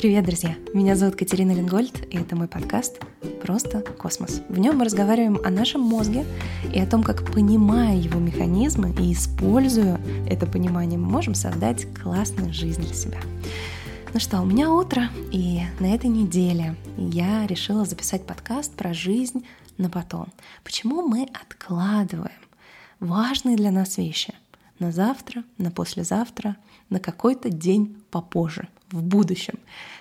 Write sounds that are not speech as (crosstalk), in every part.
Привет, друзья! Меня зовут Катерина Ленгольд, и это мой подкаст «Просто космос». В нем мы разговариваем о нашем мозге и о том, как, понимая его механизмы и используя это понимание, мы можем создать классную жизнь для себя. Ну что, у меня утро, и на этой неделе я решила записать подкаст про жизнь на потом. Почему мы откладываем важные для нас вещи на завтра, на послезавтра, на какой-то день попозже – в будущем.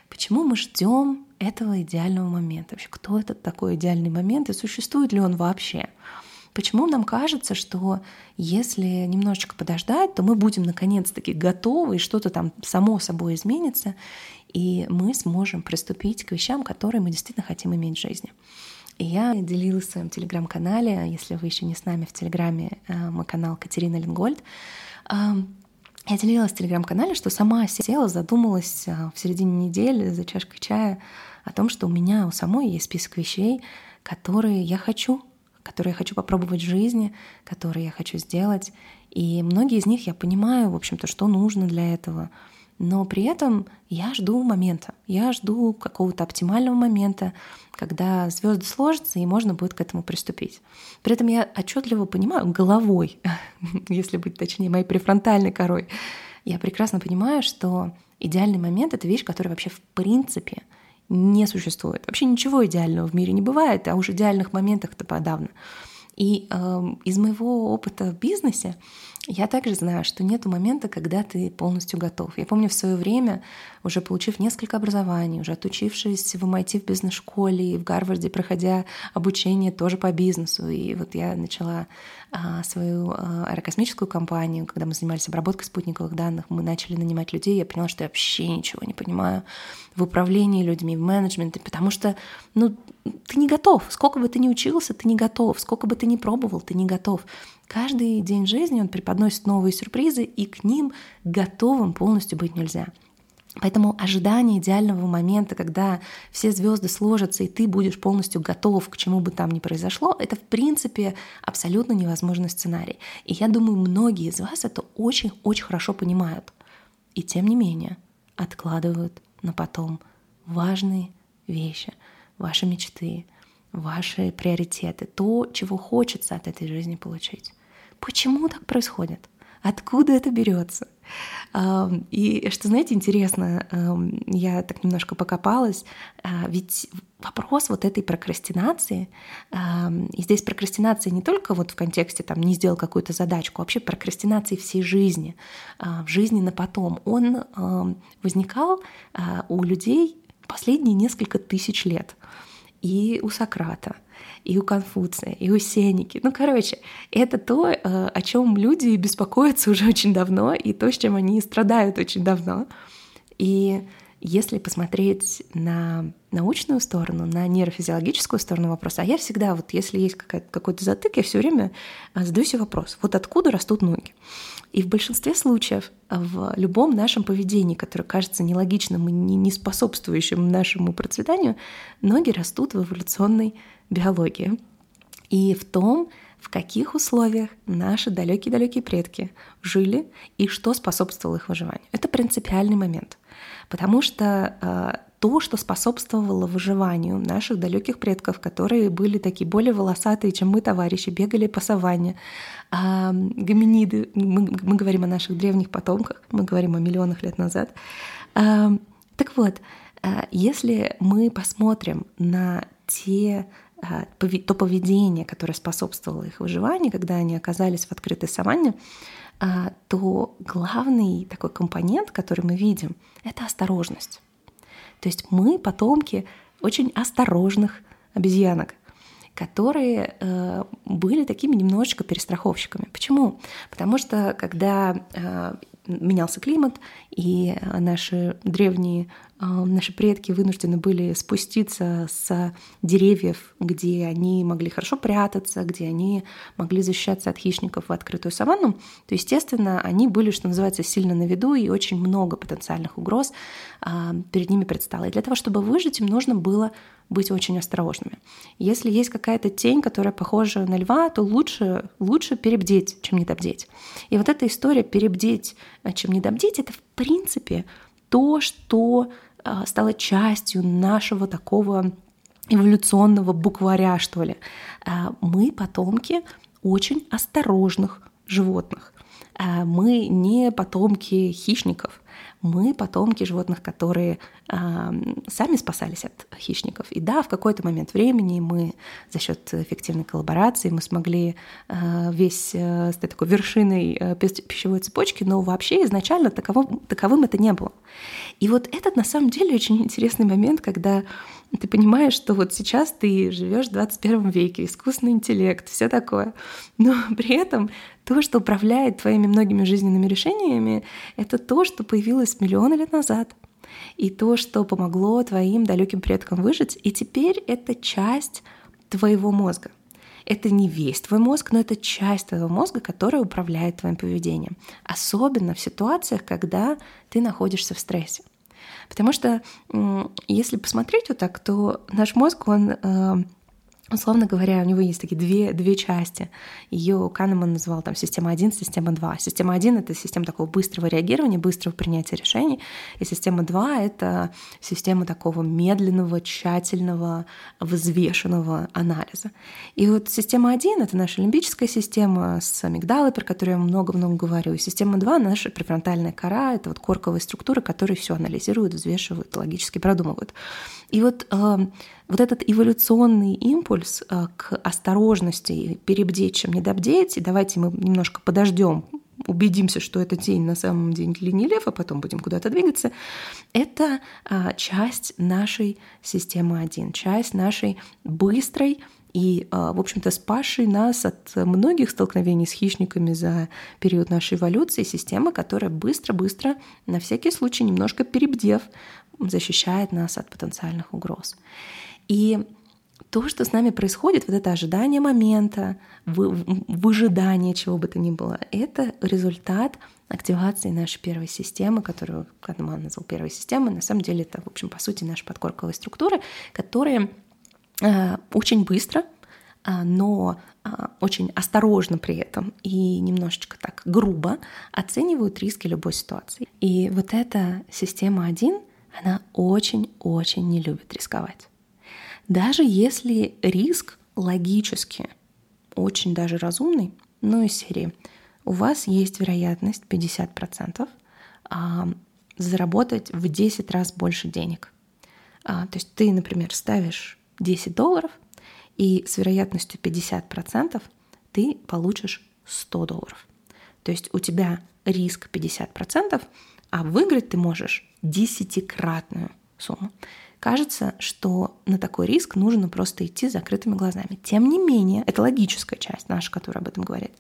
Почему мы ждем этого идеального момента? Вообще, кто этот такой идеальный момент и существует ли он вообще? Почему нам кажется, что если немножечко подождать, то мы будем наконец-таки готовы, и что-то там само собой изменится, и мы сможем приступить к вещам, которые мы действительно хотим иметь в жизни. И я делилась в своем телеграм-канале, если вы еще не с нами в телеграме, э, мой канал Катерина Ленгольд, я делилась в телеграм-канале, что сама села, задумалась а, в середине недели за чашкой чая о том, что у меня у самой есть список вещей, которые я хочу, которые я хочу попробовать в жизни, которые я хочу сделать. И многие из них я понимаю, в общем-то, что нужно для этого — но при этом я жду момента, я жду какого-то оптимального момента, когда звезды сложатся и можно будет к этому приступить. При этом я отчетливо понимаю головой, (laughs) если быть точнее, моей префронтальной корой, я прекрасно понимаю, что идеальный момент — это вещь, которая вообще в принципе не существует. Вообще ничего идеального в мире не бывает, а уж идеальных моментах-то подавно. И э, из моего опыта в бизнесе я также знаю, что нет момента, когда ты полностью готов. Я помню в свое время, уже получив несколько образований, уже отучившись в MIT в бизнес-школе и в Гарварде, проходя обучение тоже по бизнесу. И вот я начала а, свою а, аэрокосмическую компанию, когда мы занимались обработкой спутниковых данных, мы начали нанимать людей, я поняла, что я вообще ничего не понимаю в управлении людьми, в менеджменте, потому что ну, ты не готов. Сколько бы ты ни учился, ты не готов. Сколько бы ты ни пробовал, ты не готов. Каждый день жизни он преподносит новые сюрпризы, и к ним готовым полностью быть нельзя. Поэтому ожидание идеального момента, когда все звезды сложатся, и ты будешь полностью готов к чему бы там ни произошло, это в принципе абсолютно невозможный сценарий. И я думаю, многие из вас это очень-очень хорошо понимают. И тем не менее откладывают на потом важные вещи, ваши мечты, ваши приоритеты, то, чего хочется от этой жизни получить. Почему так происходит? Откуда это берется? И что, знаете, интересно, я так немножко покопалась, а, ведь вопрос вот этой прокрастинации, и здесь прокрастинация не только вот в контексте там не сделал какую-то задачку, а вообще прокрастинации всей жизни, а, в жизни на потом, он возникал а, у людей последние несколько тысяч лет. И у Сократа, и у Конфуция, и у Сеники. Ну, короче, это то, э, о чем люди беспокоятся уже очень давно, и то, с чем они страдают очень давно. И если посмотреть на научную сторону, на нейрофизиологическую сторону вопроса, а я всегда, вот если есть какой-то затык, я все время а, задаю себе вопрос, вот откуда растут ноги? И в большинстве случаев в любом нашем поведении, которое кажется нелогичным и не способствующим нашему процветанию, ноги растут в эволюционной биологии. И в том, в каких условиях наши далекие-далекие предки жили и что способствовало их выживанию. Это принципиальный момент. Потому что э, то, что способствовало выживанию наших далеких предков, которые были такие более волосатые, чем мы, товарищи, бегали по саванне. А гоминиды, мы, мы говорим о наших древних потомках, мы говорим о миллионах лет назад. А, так вот, а, если мы посмотрим на те а, то поведение, которое способствовало их выживанию, когда они оказались в открытой саванне, а, то главный такой компонент, который мы видим, это осторожность. То есть мы потомки очень осторожных обезьянок, которые э, были такими немножечко перестраховщиками. Почему? Потому что когда э, менялся климат, и наши древние, наши предки вынуждены были спуститься с деревьев, где они могли хорошо прятаться, где они могли защищаться от хищников в открытую саванну, то, естественно, они были, что называется, сильно на виду, и очень много потенциальных угроз а, перед ними предстало. И для того, чтобы выжить, им нужно было быть очень осторожными. Если есть какая-то тень, которая похожа на льва, то лучше, лучше перебдеть, чем недобдеть. И вот эта история перебдеть, э, чем недобдеть, это в принципе то, что а, стала частью нашего такого эволюционного букваря, что ли. А, мы потомки очень осторожных животных. А, мы не потомки хищников мы потомки животных, которые э, сами спасались от хищников. И да, в какой-то момент времени мы за счет эффективной коллаборации мы смогли э, весь э, стать такой вершиной э, пищевой цепочки, но вообще изначально таковым, таковым это не было. И вот этот на самом деле очень интересный момент, когда ты понимаешь, что вот сейчас ты живешь в 21 веке, искусственный интеллект, все такое, но (laughs) при этом то, что управляет твоими многими жизненными решениями, это то, что появилось миллионы лет назад. И то, что помогло твоим далеким предкам выжить, и теперь это часть твоего мозга. Это не весь твой мозг, но это часть твоего мозга, которая управляет твоим поведением. Особенно в ситуациях, когда ты находишься в стрессе. Потому что если посмотреть вот так, то наш мозг, он э, Условно говоря, у него есть такие две, две части. Ее Канеман называл там система 1, система 2. Система 1 — это система такого быстрого реагирования, быстрого принятия решений. И система 2 — это система такого медленного, тщательного, взвешенного анализа. И вот система 1 — это наша лимбическая система с амигдалой, про которую я много-много говорю. И система 2 — наша префронтальная кора, это вот корковые структуры, которые все анализируют, взвешивают, логически продумывают. И вот э, вот этот эволюционный импульс э, к осторожности, перебдеть, чем не добдеть, и давайте мы немножко подождем, убедимся, что это тень на самом деле не лев, а потом будем куда-то двигаться, это а, часть нашей системы 1, часть нашей быстрой и, а, в общем-то, спасшей нас от многих столкновений с хищниками за период нашей эволюции системы, которая быстро-быстро, на всякий случай, немножко перебдев, защищает нас от потенциальных угроз. И то, что с нами происходит, вот это ожидание момента, выжидание чего бы то ни было, это результат активации нашей первой системы, которую Канеман назвал первой системой. На самом деле это, в общем, по сути, наши подкорковые структуры, которые э, очень быстро, э, но э, очень осторожно при этом и немножечко так грубо оценивают риски любой ситуации. И вот эта система 1, она очень-очень не любит рисковать. Даже если риск логически очень даже разумный, ну из серии, у вас есть вероятность 50% а, заработать в 10 раз больше денег. А, то есть ты, например, ставишь 10 долларов, и с вероятностью 50% ты получишь 100 долларов. То есть у тебя риск 50%, а выиграть ты можешь десятикратную сумму. Кажется, что на такой риск нужно просто идти с закрытыми глазами. Тем не менее, это логическая часть наша, которая об этом говорит.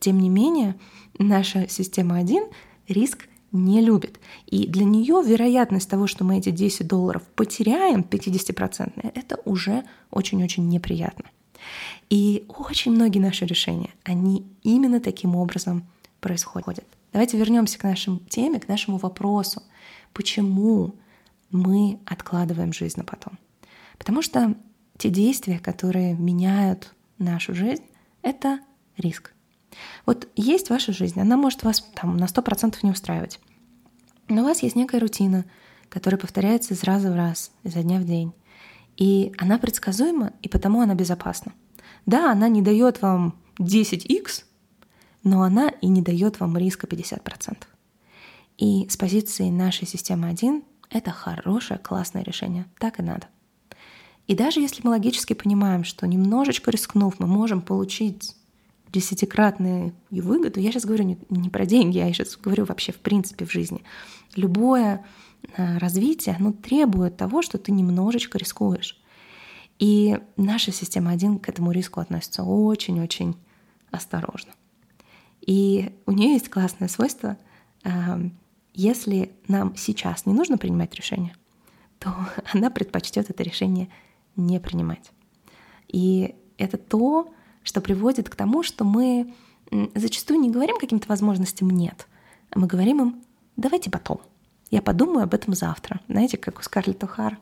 Тем не менее, наша система 1 риск не любит. И для нее вероятность того, что мы эти 10 долларов потеряем, 50%, это уже очень-очень неприятно. И очень многие наши решения, они именно таким образом происходят. Давайте вернемся к нашей теме, к нашему вопросу. Почему мы откладываем жизнь на потом. Потому что те действия, которые меняют нашу жизнь, это риск. Вот есть ваша жизнь, она может вас там на 100% не устраивать. Но у вас есть некая рутина, которая повторяется из раза в раз, изо дня в день. И она предсказуема, и потому она безопасна. Да, она не дает вам 10x, но она и не дает вам риска 50%. И с позиции нашей системы 1 это хорошее, классное решение. Так и надо. И даже если мы логически понимаем, что немножечко рискнув, мы можем получить десятикратную выгоду, я сейчас говорю не, не про деньги, я сейчас говорю вообще в принципе в жизни. Любое э, развитие, оно требует того, что ты немножечко рискуешь. И наша система 1 к этому риску относится очень-очень осторожно. И у нее есть классное свойство эм, если нам сейчас не нужно принимать решение, то (laughs) она предпочтет это решение не принимать. И это то, что приводит к тому, что мы зачастую не говорим каким-то возможностям «нет», а мы говорим им «давайте потом». Я подумаю об этом завтра. Знаете, как у Скарлетт О'Хара.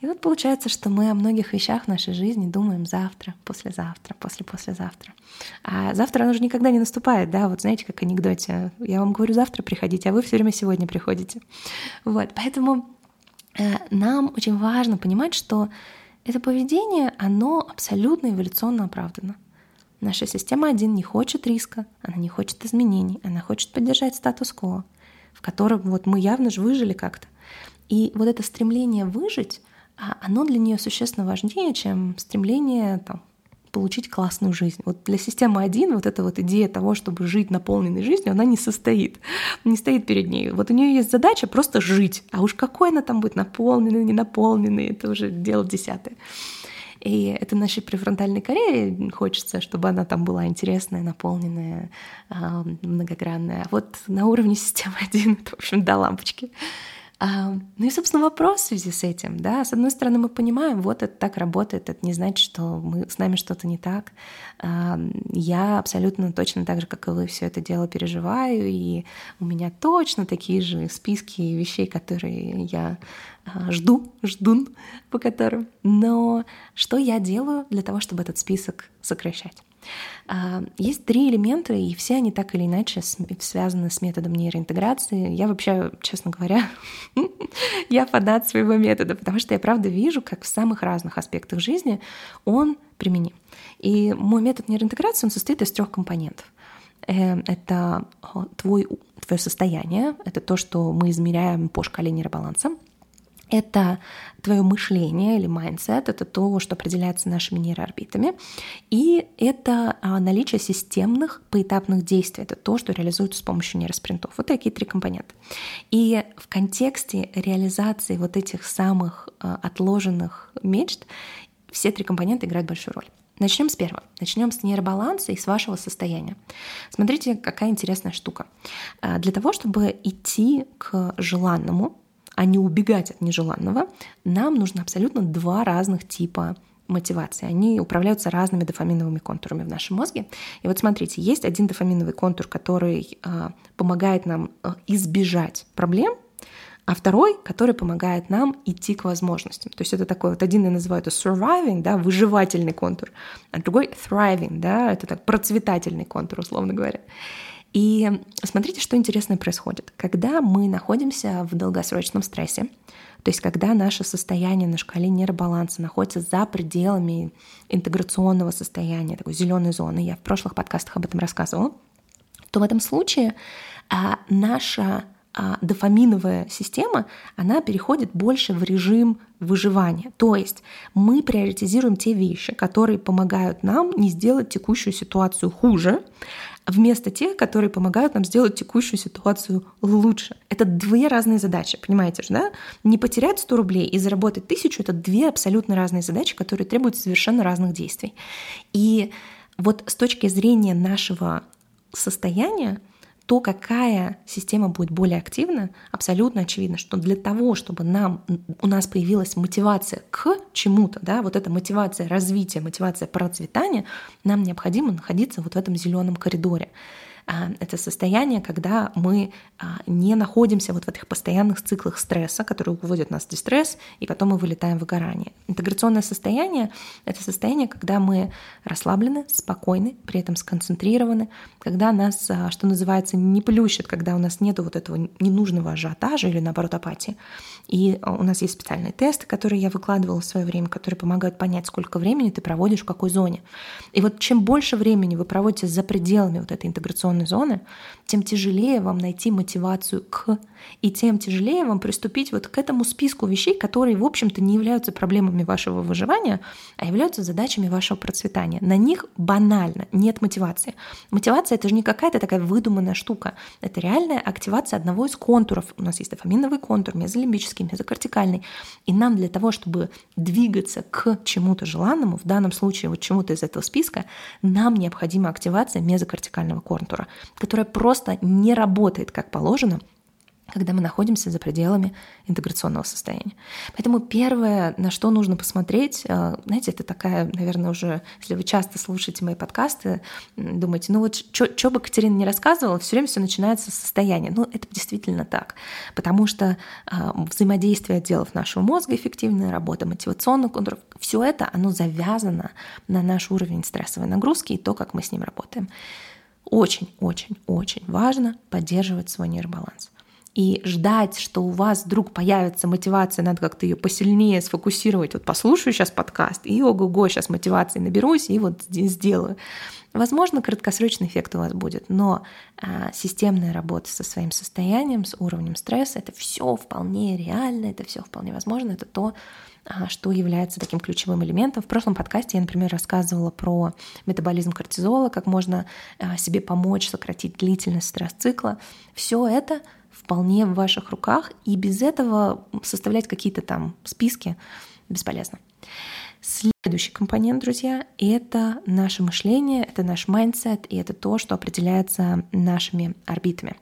И вот получается, что мы о многих вещах в нашей жизни думаем завтра, послезавтра, после-послезавтра. А завтра оно же никогда не наступает, да, вот знаете, как анекдоте. Я вам говорю завтра приходите, а вы все время сегодня приходите. Вот, поэтому э, нам очень важно понимать, что это поведение, оно абсолютно эволюционно оправдано. Наша система 1 не хочет риска, она не хочет изменений, она хочет поддержать статус-кво, в котором вот мы явно же выжили как-то. И вот это стремление выжить, а, оно для нее существенно важнее, чем стремление там, получить классную жизнь. Вот для системы 1 вот эта вот идея того, чтобы жить наполненной жизнью, она не состоит, не стоит перед ней. Вот у нее есть задача просто жить, а уж какой она там будет наполненной, не наполненной, это уже дело десятое. И это нашей префронтальной коре хочется, чтобы она там была интересная, наполненная, а, многогранная. А вот на уровне системы 1 это, (laughs) в общем, до лампочки. А, ну и, собственно, вопрос в связи с этим, да, с одной стороны, мы понимаем, вот это так работает, это не значит, что мы, с нами что-то не так. А, я абсолютно точно так же, как и вы, все это дело переживаю, и у меня точно такие же списки вещей, которые я а, жду, ждун по которым. Но что я делаю для того, чтобы этот список сокращать? А, есть три элемента, и все они так или иначе связаны с методом нейроинтеграции. Я вообще, честно говоря, (laughs) я фанат своего метода, потому что я правда вижу, как в самых разных аспектах жизни он применим. И мой метод нейроинтеграции, он состоит из трех компонентов. Э, это твой, твое состояние, это то, что мы измеряем по шкале нейробаланса это твое мышление или mindset, это то, что определяется нашими нейроорбитами, и это а, наличие системных поэтапных действий, это то, что реализуется с помощью нейроспринтов. Вот такие три компонента. И в контексте реализации вот этих самых а, отложенных мечт все три компонента играют большую роль. Начнем с первого. Начнем с нейробаланса и с вашего состояния. Смотрите, какая интересная штука. А, для того, чтобы идти к желанному, а не убегать от нежеланного, нам нужно абсолютно два разных типа мотивации. Они управляются разными дофаминовыми контурами в нашем мозге. И вот смотрите, есть один дофаминовый контур, который э, помогает нам э, избежать проблем, а второй, который помогает нам идти к возможностям. То есть это такой вот один я называю это surviving, да, выживательный контур, а другой thriving, да, это так процветательный контур, условно говоря. И смотрите, что интересное происходит. Когда мы находимся в долгосрочном стрессе, то есть когда наше состояние на шкале нейробаланса находится за пределами интеграционного состояния, такой зеленой зоны, я в прошлых подкастах об этом рассказывала, то в этом случае а, наша а, дофаминовая система, она переходит больше в режим выживания. То есть мы приоритизируем те вещи, которые помогают нам не сделать текущую ситуацию хуже, вместо тех, которые помогают нам сделать текущую ситуацию лучше. Это две разные задачи, понимаете же, да? Не потерять 100 рублей и заработать тысячу — это две абсолютно разные задачи, которые требуют совершенно разных действий. И вот с точки зрения нашего состояния, то, какая система будет более активна, абсолютно очевидно, что для того, чтобы нам, у нас появилась мотивация к чему-то, да, вот эта мотивация развития, мотивация процветания, нам необходимо находиться вот в этом зеленом коридоре. А, это состояние, когда мы а, не находимся вот в этих постоянных циклах стресса, которые уводят нас в дистресс, и потом мы вылетаем в выгорание. Интеграционное состояние — это состояние, когда мы расслаблены, спокойны, при этом сконцентрированы, когда нас, а, что называется, не плющит, когда у нас нет вот этого ненужного ажиотажа или, наоборот, апатии. И у нас есть специальные тесты, которые я выкладывала в свое время, которые помогают понять, сколько времени ты проводишь в какой зоне. И вот чем больше времени вы проводите за пределами вот этой интеграционной зоны, тем тяжелее вам найти мотивацию к, и тем тяжелее вам приступить вот к этому списку вещей, которые, в общем-то, не являются проблемами вашего выживания, а являются задачами вашего процветания. На них банально нет мотивации. Мотивация — это же не какая-то такая выдуманная штука. Это реальная активация одного из контуров. У нас есть дофаминовый контур, мезолимбический, мезокортикальный. И нам для того, чтобы двигаться к чему-то желанному, в данном случае вот чему-то из этого списка, нам необходима активация мезокортикального контура, которая просто не работает как положено когда мы находимся за пределами интеграционного состояния. Поэтому первое, на что нужно посмотреть, э, знаете, это такая, наверное, уже, если вы часто слушаете мои подкасты, думаете, ну вот что бы Катерина не рассказывала, все время все начинается с состояния. Ну, это действительно так, потому что э, взаимодействие отделов нашего мозга эффективная работа мотивационных контуров, все это, оно завязано на наш уровень стрессовой нагрузки и то, как мы с ним работаем. Очень-очень-очень важно поддерживать свой нейробаланс. И ждать, что у вас вдруг появится мотивация, надо как-то ее посильнее сфокусировать. Вот послушаю сейчас подкаст, и ого-го, сейчас мотивации наберусь, и вот сделаю. Возможно, краткосрочный эффект у вас будет, но а, системная работа со своим состоянием, с уровнем стресса, это все вполне реально, это все вполне возможно, это то, что является таким ключевым элементом. В прошлом подкасте я, например, рассказывала про метаболизм кортизола, как можно а, себе помочь сократить длительность стресс-цикла. Все это вполне в ваших руках, и без этого составлять какие-то там списки бесполезно. Следующий компонент, друзья, это наше мышление, это наш mindset, и это то, что определяется нашими орбитами.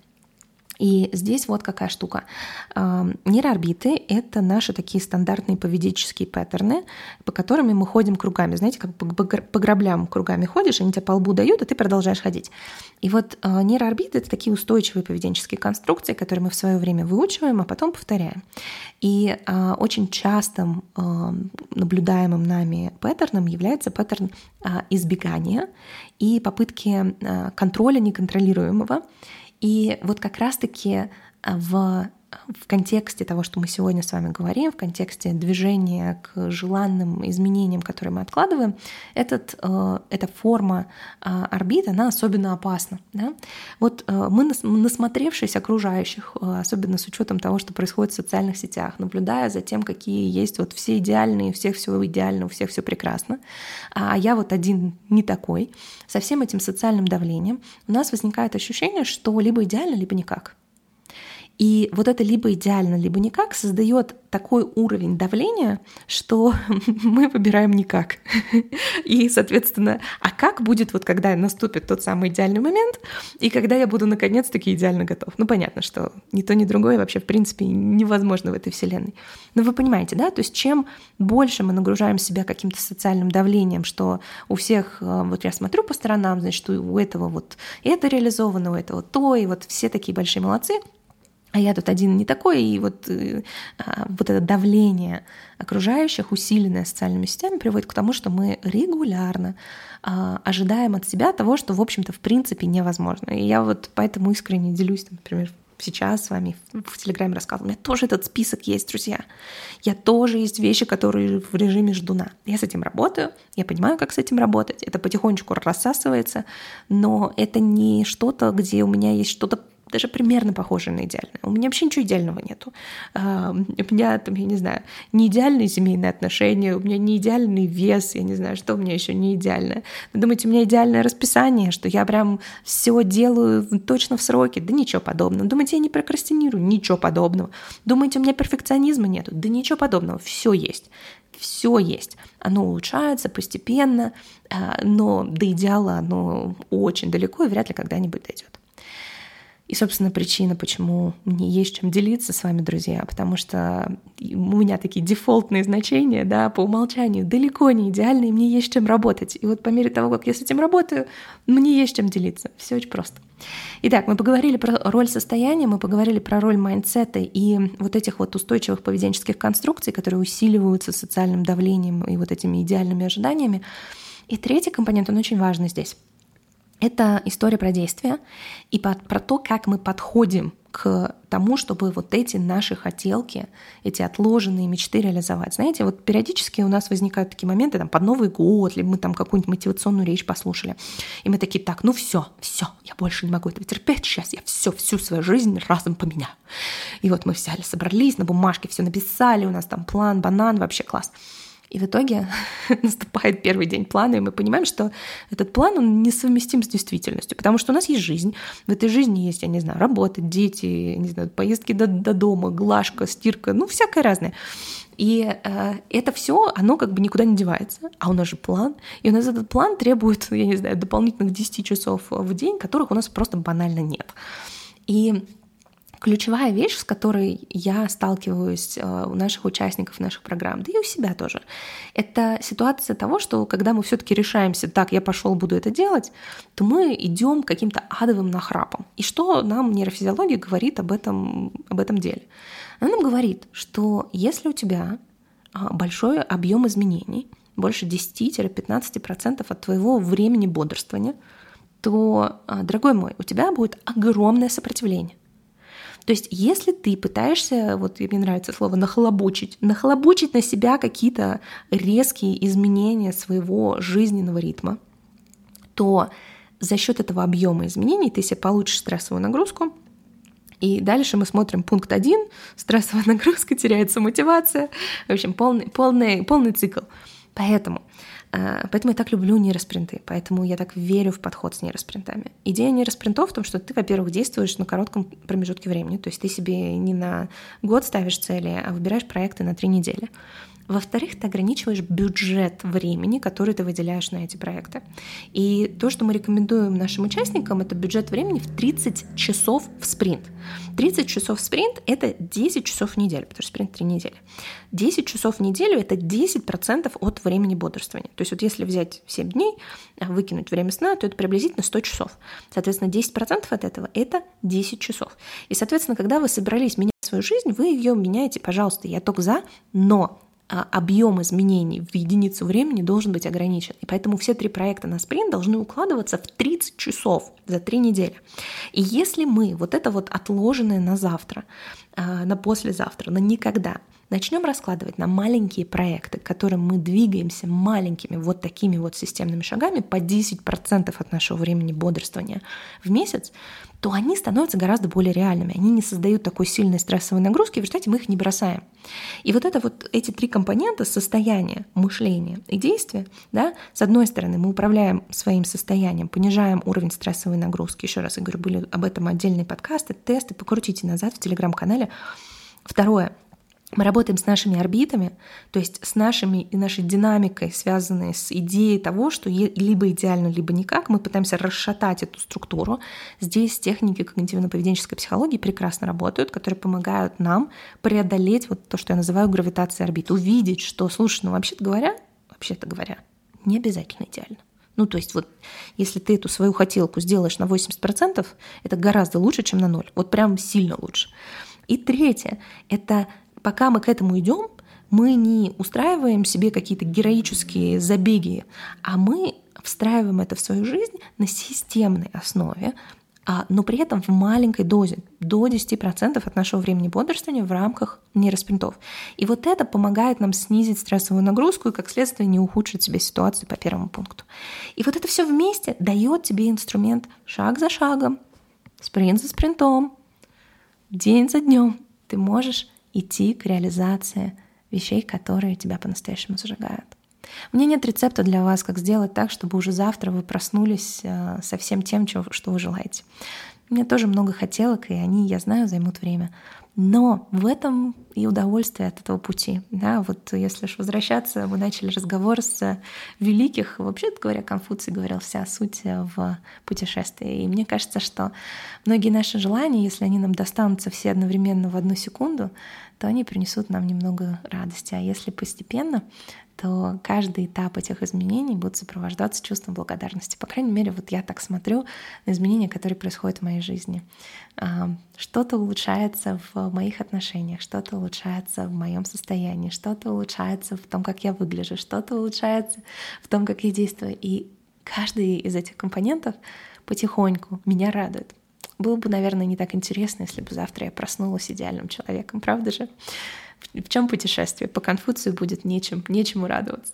И здесь вот какая штука. Нейроорбиты — это наши такие стандартные поведенческие паттерны, по которым мы ходим кругами. Знаете, как по граблям кругами ходишь, они тебе по лбу дают, а ты продолжаешь ходить. И вот а, нейроорбиты — это такие устойчивые поведенческие конструкции, которые мы в свое время выучиваем, а потом повторяем. И а, очень частым наблюдаемым нами паттерном является паттерн а, избегания и попытки контроля неконтролируемого. И вот как раз-таки а, в в контексте того, что мы сегодня с вами говорим, в контексте движения к желанным изменениям, которые мы откладываем, этот, э, эта форма э, орбит, она особенно опасна. Да? Вот э, мы, насмотревшись окружающих, особенно с учетом того, что происходит в социальных сетях, наблюдая за тем, какие есть вот все идеальные, у всех все идеально, у всех все прекрасно, а я вот один не такой, со всем этим социальным давлением у нас возникает ощущение, что либо идеально, либо никак. И вот это либо идеально, либо никак создает такой уровень давления, что (laughs) мы выбираем никак. И, соответственно, а как будет вот когда наступит тот самый идеальный момент, и когда я буду наконец-таки идеально готов? Ну, понятно, что ни то, ни другое вообще, в принципе, невозможно в этой вселенной. Но вы понимаете, да? То есть чем больше мы нагружаем себя каким-то социальным давлением, что у всех, э, вот я смотрю по сторонам, значит, у этого вот это реализовано, у этого то, и вот все такие большие молодцы — а я тут один не такой, и вот, э, а, вот это давление окружающих, усиленное социальными сетями, приводит к тому, что мы регулярно а, ожидаем от себя того, что, в общем-то, в принципе невозможно. И я вот поэтому искренне делюсь, например, сейчас с вами в Телеграме рассказывала. У меня тоже этот список есть, друзья. Я тоже есть вещи, которые в режиме ждуна. Я с этим работаю, я понимаю, как с этим работать. Это потихонечку рассасывается, но это не что-то, где у меня есть что-то даже примерно похоже на идеальное. У меня вообще ничего идеального нету. А, у меня там, я не знаю, не идеальные семейные отношения, у меня не идеальный вес, я не знаю, что у меня еще не идеальное. Вы думаете, у меня идеальное расписание, что я прям все делаю точно в сроки? Да ничего подобного. Думаете, я не прокрастинирую? Ничего подобного. Думаете, у меня перфекционизма нету? Да ничего подобного. Все есть все есть. Оно улучшается постепенно, а, но до идеала оно очень далеко и вряд ли когда-нибудь дойдет. И, собственно, причина, почему мне есть чем делиться с вами, друзья, потому что у меня такие дефолтные значения, да, по умолчанию далеко не идеальные, мне есть чем работать. И вот по мере того, как я с этим работаю, мне есть чем делиться. Все очень просто. Итак, мы поговорили про роль состояния, мы поговорили про роль mindset а и вот этих вот устойчивых поведенческих конструкций, которые усиливаются социальным давлением и вот этими идеальными ожиданиями. И третий компонент, он очень важный здесь. Это история про действия и про, то, как мы подходим к тому, чтобы вот эти наши хотелки, эти отложенные мечты реализовать. Знаете, вот периодически у нас возникают такие моменты, там, под Новый год, либо мы там какую-нибудь мотивационную речь послушали, и мы такие, так, ну все, все, я больше не могу этого терпеть, сейчас я все, всю свою жизнь разом поменяю. И вот мы взяли, собрались, на бумажке все написали, у нас там план, банан, вообще класс. И в итоге (laughs) наступает первый день плана, и мы понимаем, что этот план, он несовместим с действительностью, потому что у нас есть жизнь. В этой жизни есть, я не знаю, работа, дети, не знаю, поездки до, до дома, глажка, стирка, ну, всякое разное. И э, это все, оно как бы никуда не девается. А у нас же план. И у нас этот план требует, я не знаю, дополнительных 10 часов в день, которых у нас просто банально нет. И ключевая вещь, с которой я сталкиваюсь э, у наших участников наших программ, да и у себя тоже, это ситуация того, что когда мы все-таки решаемся, так, я пошел, буду это делать, то мы идем каким-то адовым нахрапом. И что нам нейрофизиология говорит об этом, об этом деле? Она нам говорит, что если у тебя а, большой объем изменений, больше 10-15% от твоего времени бодрствования, то, а, дорогой мой, у тебя будет огромное сопротивление. То есть, если ты пытаешься, вот мне нравится слово, нахлобучить, нахлобучить на себя какие-то резкие изменения своего жизненного ритма, то за счет этого объема изменений ты себе получишь стрессовую нагрузку, и дальше мы смотрим пункт один, стрессовая (laughs) нагрузка, теряется мотивация, в общем, полный, полный, полный цикл. Поэтому Поэтому я так люблю нейроспринты, поэтому я так верю в подход с нейроспринтами. Идея нейроспринтов в том, что ты, во-первых, действуешь на коротком промежутке времени, то есть ты себе не на год ставишь цели, а выбираешь проекты на три недели. Во-вторых, ты ограничиваешь бюджет времени, который ты выделяешь на эти проекты. И то, что мы рекомендуем нашим участникам, это бюджет времени в 30 часов в спринт. 30 часов в спринт — это 10 часов в неделю, потому что спринт 3 недели. 10 часов в неделю — это 10% от времени бодрствования. То есть вот если взять 7 дней, а выкинуть время сна, то это приблизительно 100 часов. Соответственно, 10% от этого — это 10 часов. И, соответственно, когда вы собрались менять свою жизнь, вы ее меняете, пожалуйста, я только за, но объем изменений в единицу времени должен быть ограничен. И поэтому все три проекта на спринт должны укладываться в 30 часов за три недели. И если мы вот это вот отложенное на завтра, а, на послезавтра, на никогда – начнем раскладывать на маленькие проекты, к которым мы двигаемся маленькими вот такими вот системными шагами по 10% от нашего времени бодрствования в месяц, то они становятся гораздо более реальными. Они не создают такой сильной стрессовой нагрузки, в результате мы их не бросаем. И вот это вот эти три компонента состояния, мышления и действия, да, с одной стороны, мы управляем своим состоянием, понижаем уровень стрессовой нагрузки. Еще раз я говорю, были об этом отдельные подкасты, тесты, покрутите назад в телеграм-канале. Второе, мы работаем с нашими орбитами, то есть с нашими и нашей динамикой, связанной с идеей того, что либо идеально, либо никак. Мы пытаемся расшатать эту структуру. Здесь техники когнитивно-поведенческой психологии прекрасно работают, которые помогают нам преодолеть вот то, что я называю гравитацией орбит, увидеть, что, слушай, ну вообще-то говоря, вообще-то говоря, не обязательно идеально. Ну, то есть вот если ты эту свою хотелку сделаешь на 80%, это гораздо лучше, чем на ноль. Вот прям сильно лучше. И третье — это пока мы к этому идем, мы не устраиваем себе какие-то героические забеги, а мы встраиваем это в свою жизнь на системной основе, а, но при этом в маленькой дозе, до 10% от нашего времени бодрствования в рамках нейроспринтов. И вот это помогает нам снизить стрессовую нагрузку и, как следствие, не ухудшить себе ситуацию по первому пункту. И вот это все вместе дает тебе инструмент шаг за шагом, спринт за спринтом, день за днем. Ты можешь идти к реализации вещей, которые тебя по-настоящему зажигают. Меня нет рецепта для вас, как сделать так, чтобы уже завтра вы проснулись э, со всем тем, что вы желаете. У меня тоже много хотелок, и они, я знаю, займут время. Но в этом и удовольствие от этого пути. Да, вот если уж возвращаться, мы начали разговор с великих. Вообще говоря, Конфуций говорил вся суть в путешествии. И мне кажется, что многие наши желания, если они нам достанутся все одновременно в одну секунду, то они принесут нам немного радости. А если постепенно, то каждый этап этих изменений будет сопровождаться чувством благодарности. По крайней мере, вот я так смотрю на изменения, которые происходят в моей жизни. А, что-то улучшается в моих отношениях, что-то улучшается в моем состоянии, что-то улучшается в том, как я выгляжу, что-то улучшается в том, как я действую. И каждый из этих компонентов потихоньку меня радует. Было бы, наверное, не так интересно, если бы завтра я проснулась идеальным человеком, правда же? В чем путешествие? По Конфуцию будет нечем, нечему радоваться.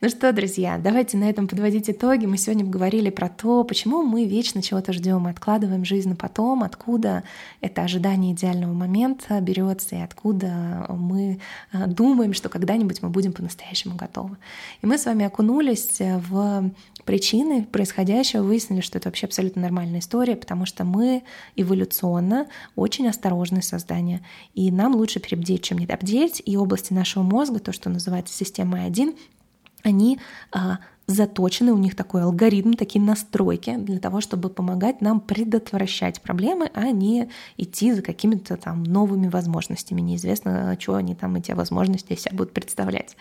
Ну что, друзья, давайте на этом подводить итоги. Мы сегодня говорили про то, почему мы вечно чего-то ждем откладываем жизнь на потом, откуда это ожидание идеального момента берется и откуда мы а, думаем, что когда-нибудь мы будем по-настоящему готовы. И мы с вами окунулись в причины происходящего, выяснили, что это вообще абсолютно нормальная история, потому что мы эволюционно очень осторожные создания, и нам лучше перебдеть, чем не обдеть, и области нашего мозга, то, что называется системой 1, они а, заточены, у них такой алгоритм, такие настройки для того, чтобы помогать нам предотвращать проблемы, а не идти за какими-то там новыми возможностями. Неизвестно, что они там, эти возможности себя будут представлять.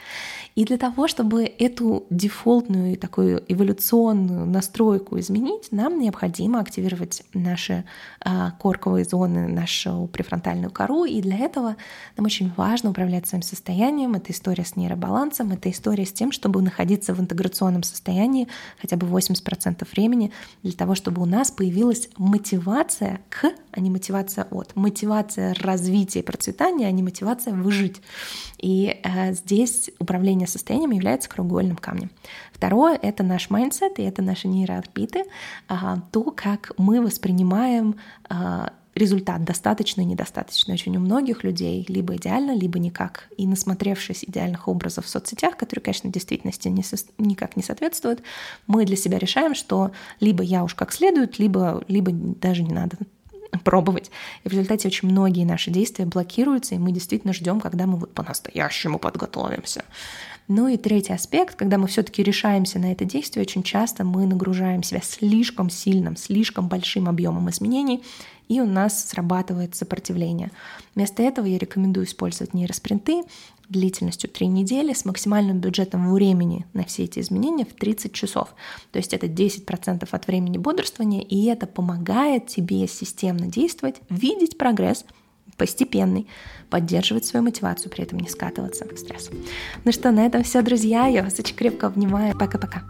И для того, чтобы эту дефолтную и такую эволюционную настройку изменить, нам необходимо активировать наши а, корковые зоны, нашу префронтальную кору, и для этого нам очень важно управлять своим состоянием. Это история с нейробалансом, это история с тем, чтобы находиться в интеграционном медитационном состоянии хотя бы 80% времени для того, чтобы у нас появилась мотивация к, а не мотивация от. Мотивация развития и процветания, а не мотивация выжить. И э, здесь управление состоянием является краеугольным камнем. Второе — это наш mindset, и это наши нейроорбиты, э, то, как мы воспринимаем э, результат достаточно и недостаточно. Очень у многих людей либо идеально, либо никак. И насмотревшись идеальных образов в соцсетях, которые, конечно, действительности не со, никак не соответствуют, мы для себя решаем, что либо я уж как следует, либо, либо даже не надо (laughs) пробовать. И в результате очень многие наши действия блокируются, и мы действительно ждем, когда мы вот по-настоящему подготовимся. Ну и третий аспект, когда мы все-таки решаемся на это действие, очень часто мы нагружаем себя слишком сильным, слишком большим объемом изменений, и у нас срабатывает сопротивление. Вместо этого я рекомендую использовать нейроспринты длительностью 3 недели с максимальным бюджетом времени на все эти изменения в 30 часов. То есть это 10% от времени бодрствования, и это помогает тебе системно действовать, видеть прогресс, постепенный, поддерживать свою мотивацию, при этом не скатываться в стресс. Ну что, на этом все, друзья. Я вас очень крепко обнимаю. Пока-пока.